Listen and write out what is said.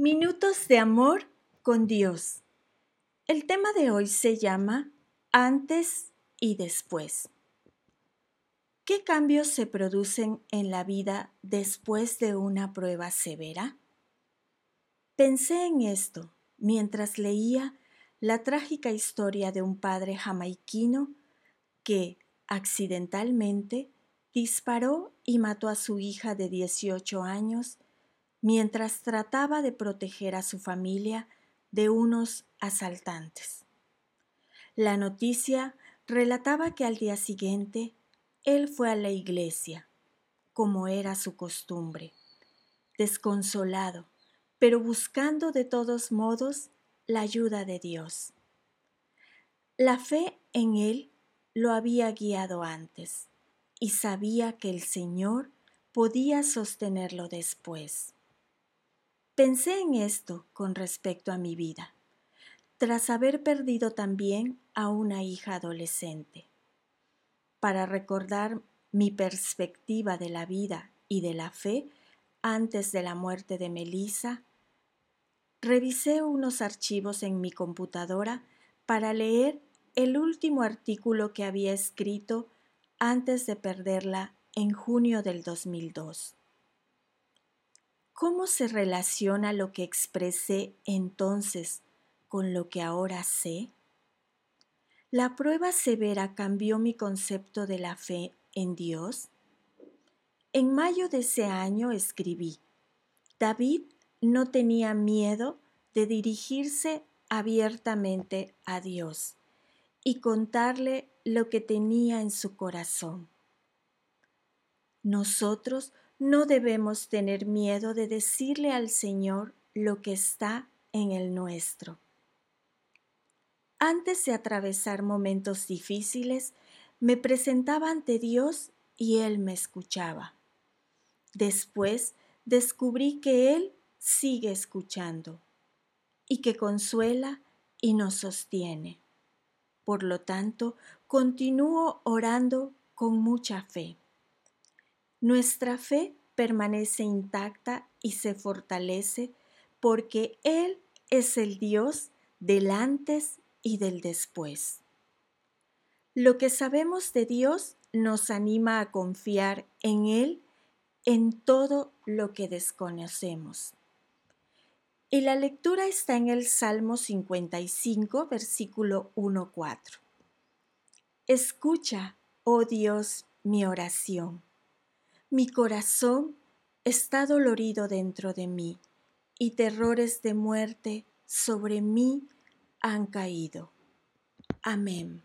Minutos de amor con Dios. El tema de hoy se llama Antes y después. ¿Qué cambios se producen en la vida después de una prueba severa? Pensé en esto mientras leía la trágica historia de un padre jamaiquino que, accidentalmente, disparó y mató a su hija de 18 años mientras trataba de proteger a su familia de unos asaltantes. La noticia relataba que al día siguiente él fue a la iglesia, como era su costumbre, desconsolado, pero buscando de todos modos la ayuda de Dios. La fe en él lo había guiado antes y sabía que el Señor podía sostenerlo después. Pensé en esto con respecto a mi vida, tras haber perdido también a una hija adolescente. Para recordar mi perspectiva de la vida y de la fe antes de la muerte de Melissa, revisé unos archivos en mi computadora para leer el último artículo que había escrito antes de perderla en junio del 2002. ¿Cómo se relaciona lo que expresé entonces con lo que ahora sé? ¿La prueba severa cambió mi concepto de la fe en Dios? En mayo de ese año escribí, David no tenía miedo de dirigirse abiertamente a Dios y contarle lo que tenía en su corazón. Nosotros no debemos tener miedo de decirle al Señor lo que está en el nuestro. Antes de atravesar momentos difíciles, me presentaba ante Dios y Él me escuchaba. Después descubrí que Él sigue escuchando y que consuela y nos sostiene. Por lo tanto, continúo orando con mucha fe. Nuestra fe permanece intacta y se fortalece porque Él es el Dios del antes y del después. Lo que sabemos de Dios nos anima a confiar en Él en todo lo que desconocemos. Y la lectura está en el Salmo 55, versículo 1-4. Escucha, oh Dios, mi oración mi corazón está dolorido dentro de mí y terrores de muerte sobre mí han caído. Amén.